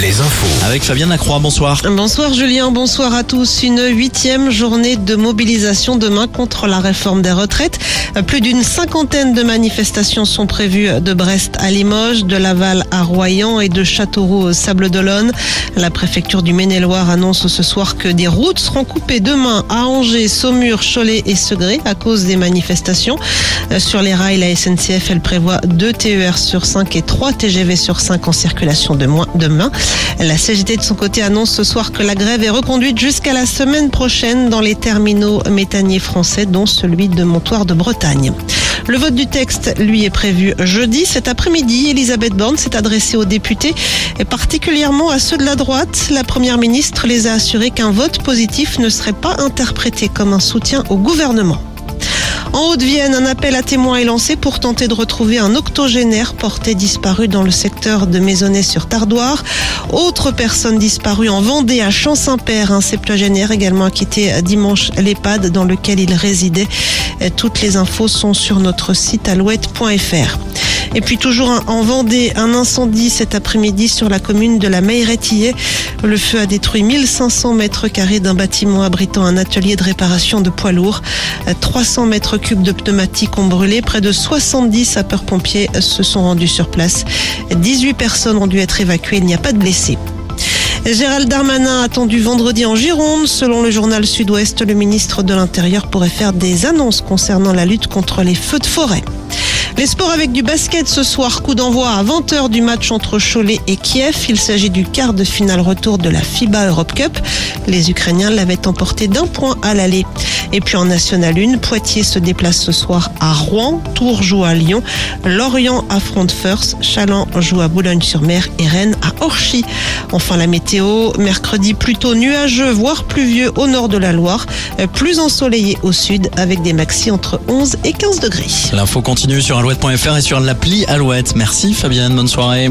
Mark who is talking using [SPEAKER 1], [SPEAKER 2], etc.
[SPEAKER 1] les infos.
[SPEAKER 2] Avec Fabienne Lacroix, bonsoir.
[SPEAKER 3] Bonsoir Julien, bonsoir à tous. Une huitième journée de mobilisation demain contre la réforme des retraites. Plus d'une cinquantaine de manifestations sont prévues de Brest à Limoges, de Laval à Royan et de Châteauroux au Sable d'Olonne. La préfecture du Maine-et-Loire annonce ce soir que des routes seront coupées demain à Angers, Saumur, Cholet et Segré à cause des manifestations. Sur les rails, la SNCF, elle prévoit deux TER sur 5 et 3 TGV sur 5 en circulation de moins demain. La CGT de son côté annonce ce soir que la grève est reconduite jusqu'à la semaine prochaine dans les terminaux méthaniers français, dont celui de Montoire de Bretagne. Le vote du texte, lui, est prévu jeudi. Cet après-midi, Elisabeth Borne s'est adressée aux députés et particulièrement à ceux de la droite. La première ministre les a assurés qu'un vote positif ne serait pas interprété comme un soutien au gouvernement. En Haute-Vienne, un appel à témoins est lancé pour tenter de retrouver un octogénaire porté disparu dans le secteur de Maisonnay-sur-Tardoire. Autre personne disparue en Vendée à Champ-Saint-Père, un septuagénaire également a quitté dimanche l'EHPAD dans lequel il résidait. Toutes les infos sont sur notre site alouette.fr. Et puis toujours en Vendée, un incendie cet après-midi sur la commune de la Meyretillé. Le feu a détruit 1500 mètres carrés d'un bâtiment abritant un atelier de réparation de poids lourds. 300 mètres cubes de pneumatiques ont brûlé. Près de 70 sapeurs-pompiers se sont rendus sur place. 18 personnes ont dû être évacuées. Il n'y a pas de blessés. Gérald Darmanin attendu vendredi en Gironde. Selon le journal Sud-Ouest, le ministre de l'Intérieur pourrait faire des annonces concernant la lutte contre les feux de forêt. Les sports avec du basket ce soir, coup d'envoi à 20h du match entre Cholet et Kiev. Il s'agit du quart de finale retour de la FIBA Europe Cup. Les Ukrainiens l'avaient emporté d'un point à l'aller. Et puis en National 1, Poitiers se déplace ce soir à Rouen, Tours joue à Lyon, Lorient affronte First, Chaland joue à Boulogne-sur-Mer et Rennes à Orchy. Enfin la météo, mercredi plutôt nuageux, voire pluvieux au nord de la Loire, plus ensoleillé au sud avec des maxis entre 11 et 15 degrés.
[SPEAKER 2] L'info continue sur alouette.fr et sur l'appli Alouette. Merci Fabienne, bonne soirée.